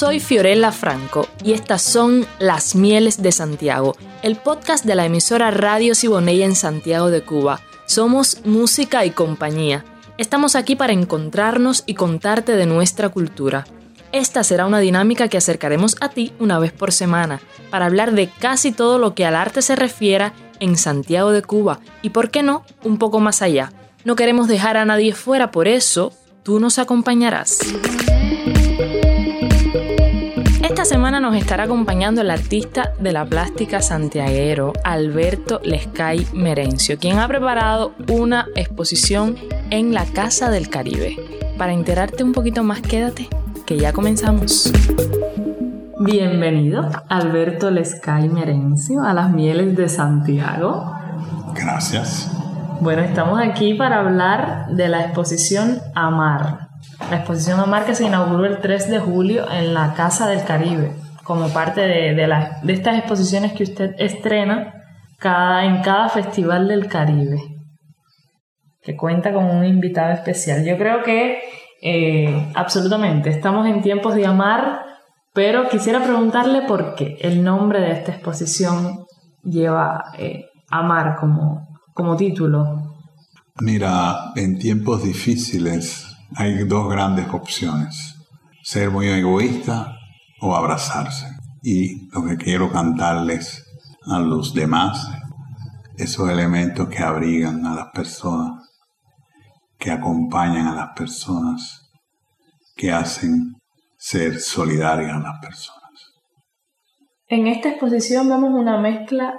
Soy Fiorella Franco y estas son Las Mieles de Santiago, el podcast de la emisora Radio Siboney en Santiago de Cuba. Somos música y compañía. Estamos aquí para encontrarnos y contarte de nuestra cultura. Esta será una dinámica que acercaremos a ti una vez por semana, para hablar de casi todo lo que al arte se refiera en Santiago de Cuba y, por qué no, un poco más allá. No queremos dejar a nadie fuera, por eso tú nos acompañarás. Esta semana nos estará acompañando el artista de la plástica santiaguero Alberto Lescay Merencio, quien ha preparado una exposición en la Casa del Caribe. Para enterarte un poquito más, quédate, que ya comenzamos. Bienvenido, Alberto Lescay Merencio, a las mieles de Santiago. Gracias. Bueno, estamos aquí para hablar de la exposición Amar. La exposición Amar que se inauguró el 3 de julio en la Casa del Caribe, como parte de, de estas exposiciones que usted estrena cada, en cada festival del Caribe, que cuenta con un invitado especial. Yo creo que eh, absolutamente estamos en tiempos de amar pero quisiera preguntarle por qué el nombre de esta exposición lleva eh, Amar como, como título. Mira, en tiempos difíciles hay dos grandes opciones. Ser muy egoísta o abrazarse. Y lo que quiero cantarles a los demás, esos elementos que abrigan a las personas, que acompañan a las personas, que hacen ser solidaria a las personas. En esta exposición vemos una mezcla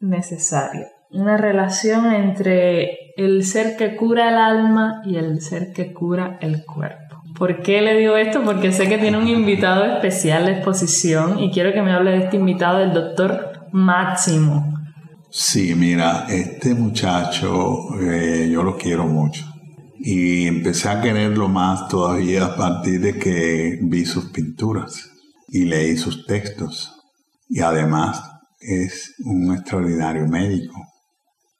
necesaria, una relación entre el ser que cura el alma y el ser que cura el cuerpo. ¿Por qué le digo esto? Porque sé que tiene un invitado especial de exposición y quiero que me hable de este invitado, el doctor Máximo. Sí, mira, este muchacho eh, yo lo quiero mucho y empecé a quererlo más todavía a partir de que vi sus pinturas y leí sus textos. Y además es un extraordinario médico.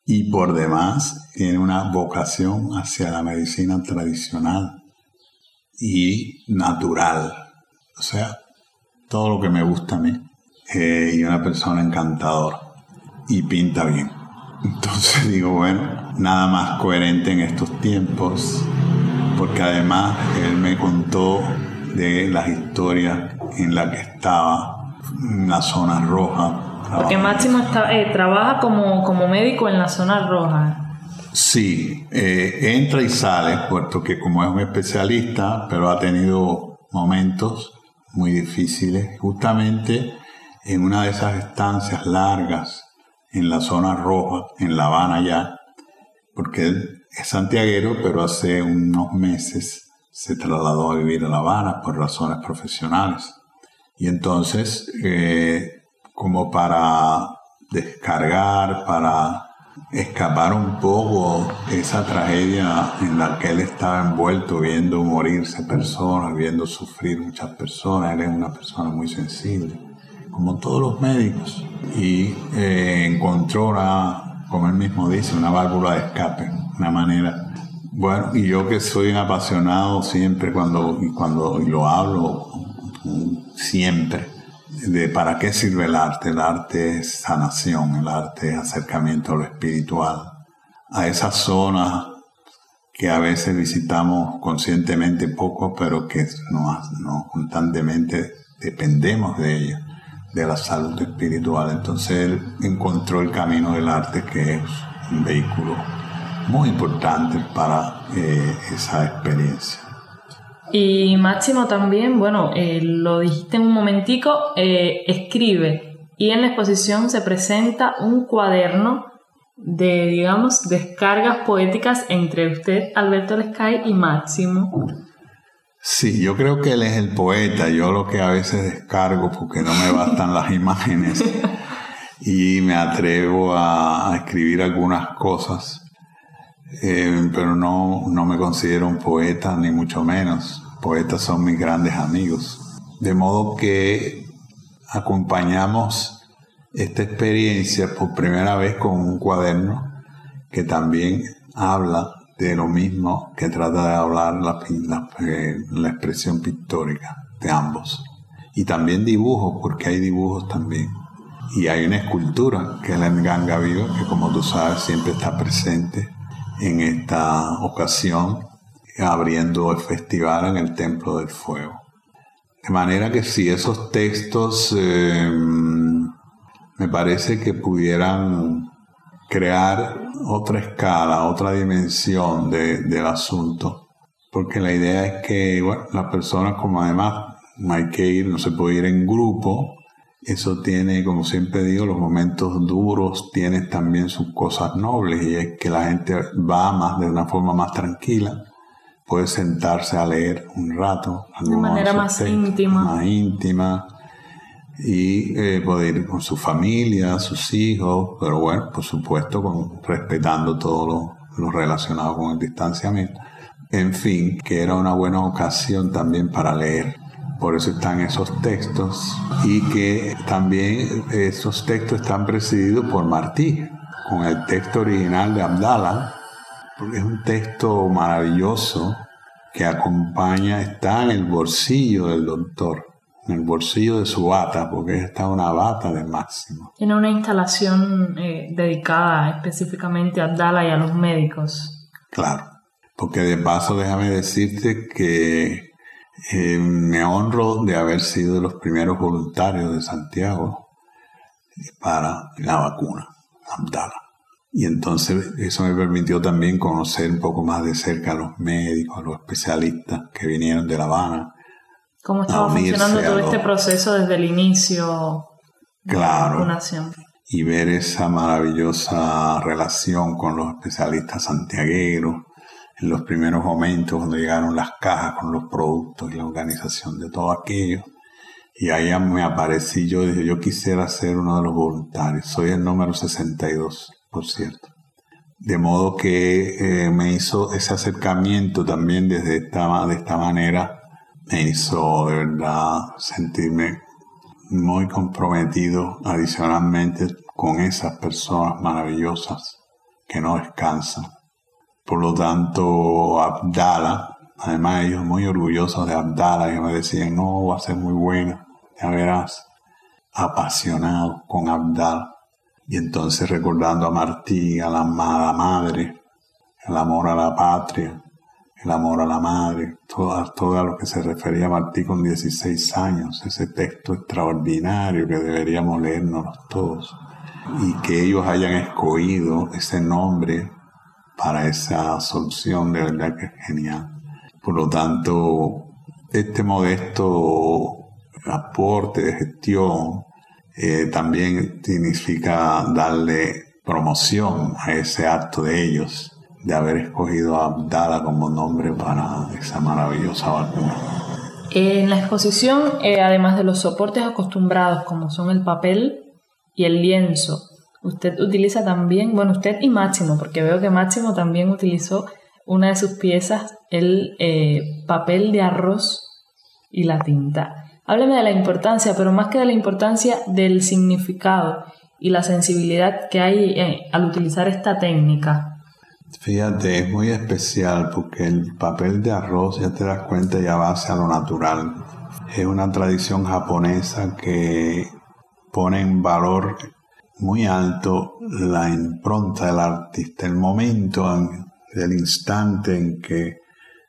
Y por demás tiene una vocación hacia la medicina tradicional y natural. O sea, todo lo que me gusta a mí. Eh, y una persona encantadora. Y pinta bien. Entonces digo, bueno, nada más coherente en estos tiempos, porque además él me contó de las historias en las que estaba en la zona roja. Porque Máximo eh, trabaja como, como médico en la zona roja. Sí, eh, entra y sale, puesto que como es un especialista, pero ha tenido momentos muy difíciles, justamente en una de esas estancias largas en la zona roja, en La Habana ya, porque él es santiaguero, pero hace unos meses se trasladó a vivir a La Habana por razones profesionales. Y entonces, eh, como para descargar, para escapar un poco esa tragedia en la que él estaba envuelto, viendo morirse personas, viendo sufrir muchas personas, él es una persona muy sensible como todos los médicos, y eh, encontró una, como él mismo dice, una válvula de escape, una manera. Bueno, y yo que soy un apasionado siempre cuando, cuando lo hablo, siempre, de para qué sirve el arte. El arte es sanación, el arte es acercamiento a lo espiritual, a esas zonas que a veces visitamos conscientemente poco, pero que no, no constantemente dependemos de ellas de la salud espiritual. Entonces él encontró el camino del arte que es un vehículo muy importante para eh, esa experiencia. Y Máximo también, bueno, eh, lo dijiste en un momentico, eh, escribe y en la exposición se presenta un cuaderno de, digamos, descargas poéticas entre usted, Alberto Lescay, y Máximo. Sí, yo creo que él es el poeta. Yo lo que a veces descargo porque no me bastan las imágenes y me atrevo a, escribir algunas cosas, eh, pero no, no me considero un poeta ni mucho menos. Poetas son mis grandes amigos. De modo que acompañamos esta experiencia por primera vez con un cuaderno que también habla de lo mismo que trata de hablar la, la, eh, la expresión pictórica de ambos. Y también dibujos, porque hay dibujos también. Y hay una escultura, que es la Ganga Viva, que como tú sabes siempre está presente en esta ocasión, abriendo el festival en el Templo del Fuego. De manera que si esos textos eh, me parece que pudieran crear otra escala, otra dimensión del asunto. Porque la idea es que bueno, las personas, como además hay que ir, no se puede ir en grupo, eso tiene, como siempre digo, los momentos duros tienen también sus cosas nobles y es que la gente va más de una forma más tranquila, puede sentarse a leer un rato. De manera más íntima. Más íntima y eh, poder ir con su familia, sus hijos, pero bueno, por supuesto, con, respetando todo lo, lo relacionado con el distanciamiento. En fin, que era una buena ocasión también para leer por eso están esos textos y que también esos textos están presididos por Martí, con el texto original de Abdala, porque es un texto maravilloso que acompaña, está en el bolsillo del doctor, en el bolsillo de su bata, porque está una bata de máximo. Tiene una instalación eh, dedicada específicamente a Abdala y a los médicos. Claro, porque de paso déjame decirte que eh, me honro de haber sido de los primeros voluntarios de Santiago para la vacuna, Abdala. Y entonces eso me permitió también conocer un poco más de cerca a los médicos, a los especialistas que vinieron de La Habana. ¿Cómo estaba funcionando todo este proceso desde el inicio de la vacunación? Y ver esa maravillosa relación con los especialistas santiagueros, en los primeros momentos cuando llegaron las cajas con los productos y la organización de todo aquello. Y ahí me aparecí yo, dije, yo quisiera ser uno de los voluntarios. Soy el número 62, por cierto. De modo que eh, me hizo ese acercamiento también desde esta, de esta manera, me hizo de verdad sentirme muy comprometido adicionalmente con esas personas maravillosas que no descansan por lo tanto, Abdala, además ellos muy orgullosos de Abdala, ellos me decían, no, va a ser muy buena, ya verás, apasionado con Abdala. Y entonces recordando a Martí, a la, a la madre, el amor a la patria, el amor a la madre, todo, todo a lo que se refería Martí con 16 años, ese texto extraordinario que deberíamos leernos todos, y que ellos hayan escogido ese nombre para esa solución, de verdad que es genial. Por lo tanto, este modesto aporte de gestión eh, también significa darle promoción a ese acto de ellos, de haber escogido a Abdala como nombre para esa maravillosa vacuna. En la exposición, eh, además de los soportes acostumbrados como son el papel y el lienzo, Usted utiliza también, bueno, usted y Máximo, porque veo que Máximo también utilizó una de sus piezas, el eh, papel de arroz y la tinta. Hábleme de la importancia, pero más que de la importancia del significado y la sensibilidad que hay eh, al utilizar esta técnica. Fíjate, es muy especial porque el papel de arroz, ya te das cuenta, ya va hacia lo natural. Es una tradición japonesa que pone en valor muy alto la impronta del artista, el momento, el instante en que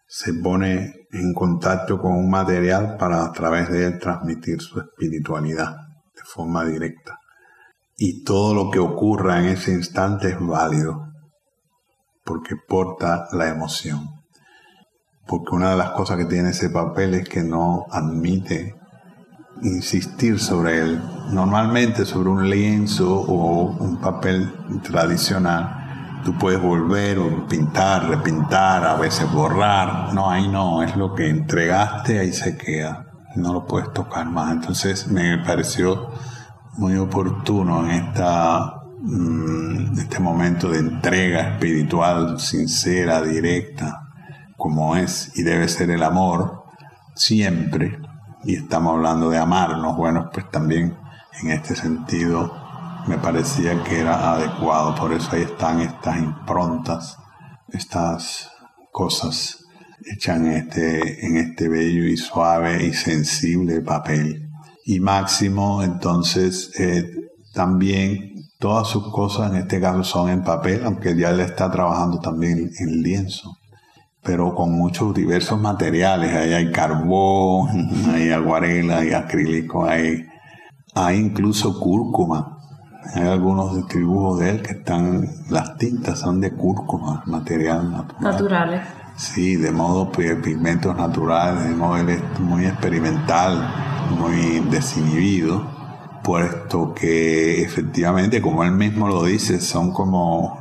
se pone en contacto con un material para a través de él transmitir su espiritualidad de forma directa. Y todo lo que ocurra en ese instante es válido, porque porta la emoción. Porque una de las cosas que tiene ese papel es que no admite insistir sobre él. Normalmente sobre un lienzo o un papel tradicional, tú puedes volver o pintar, repintar, a veces borrar. No, ahí no, es lo que entregaste, ahí se queda. No lo puedes tocar más. Entonces me pareció muy oportuno en esta, mm, este momento de entrega espiritual sincera, directa, como es y debe ser el amor, siempre y estamos hablando de amarnos, bueno, pues también en este sentido me parecía que era adecuado, por eso ahí están estas improntas, estas cosas hechas en este, en este bello y suave y sensible papel. y Máximo, entonces eh, también todas sus cosas en este caso son en papel, aunque ya él está trabajando también en lienzo, pero con muchos diversos materiales. Ahí hay carbón, hay acuarela, hay acrílico, hay, hay incluso cúrcuma. Hay algunos dibujos de él que están, las tintas son de cúrcuma, material natural. Naturales. Sí, de modo pues, pigmentos naturales, de modo él es muy experimental, muy desinhibido, puesto que efectivamente, como él mismo lo dice, son como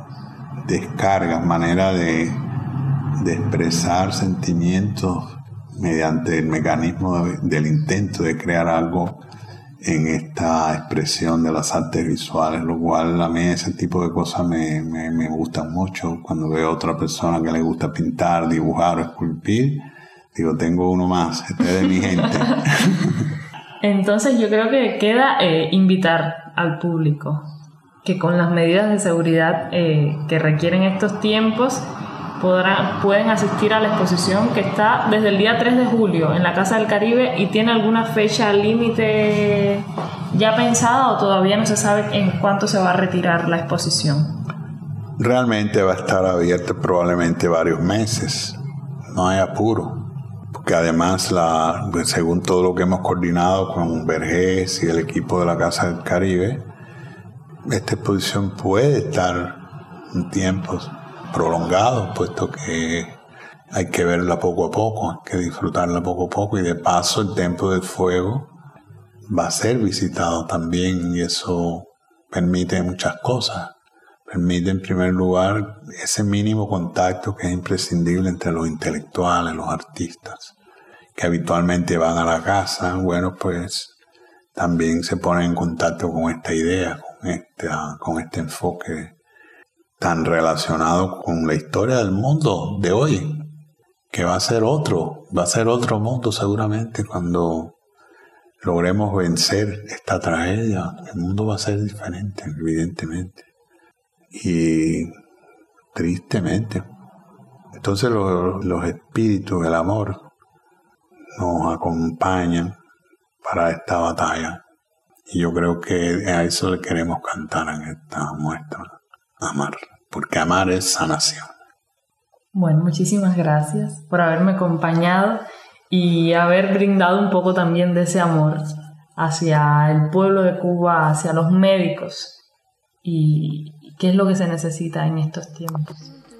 descargas, manera de, de expresar sentimientos mediante el mecanismo del intento de crear algo en esta expresión de las artes visuales, lo cual a mí ese tipo de cosas me, me, me gustan mucho. Cuando veo a otra persona que le gusta pintar, dibujar o esculpir, digo, tengo uno más, este es de mi gente. Entonces yo creo que queda eh, invitar al público que con las medidas de seguridad eh, que requieren estos tiempos, podrán, pueden asistir a la exposición que está desde el día 3 de julio en la Casa del Caribe y tiene alguna fecha límite ya pensada o todavía no se sabe en cuánto se va a retirar la exposición. Realmente va a estar abierta probablemente varios meses, no hay apuro, porque además, la, según todo lo que hemos coordinado con Vergés y el equipo de la Casa del Caribe, esta exposición puede estar en tiempos prolongado, puesto que hay que verla poco a poco, hay que disfrutarla poco a poco y de paso el Templo del Fuego va a ser visitado también y eso permite muchas cosas. Permite en primer lugar ese mínimo contacto que es imprescindible entre los intelectuales, los artistas, que habitualmente van a la casa, bueno, pues también se ponen en contacto con esta idea, con, esta, con este enfoque tan relacionado con la historia del mundo de hoy, que va a ser otro, va a ser otro mundo seguramente cuando logremos vencer esta tragedia. El mundo va a ser diferente, evidentemente. Y tristemente. Entonces los, los espíritus del amor nos acompañan para esta batalla. Y yo creo que a eso le queremos cantar en esta muestra amar, porque amar es sanación. Bueno, muchísimas gracias por haberme acompañado y haber brindado un poco también de ese amor hacia el pueblo de Cuba, hacia los médicos y qué es lo que se necesita en estos tiempos.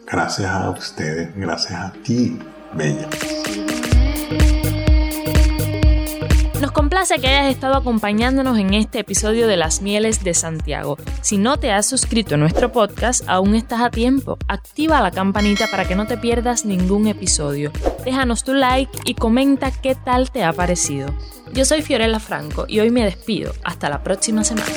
Gracias a ustedes, gracias a ti, Bella. Que hayas estado acompañándonos en este episodio de Las Mieles de Santiago. Si no te has suscrito a nuestro podcast, aún estás a tiempo. Activa la campanita para que no te pierdas ningún episodio. Déjanos tu like y comenta qué tal te ha parecido. Yo soy Fiorella Franco y hoy me despido. Hasta la próxima semana.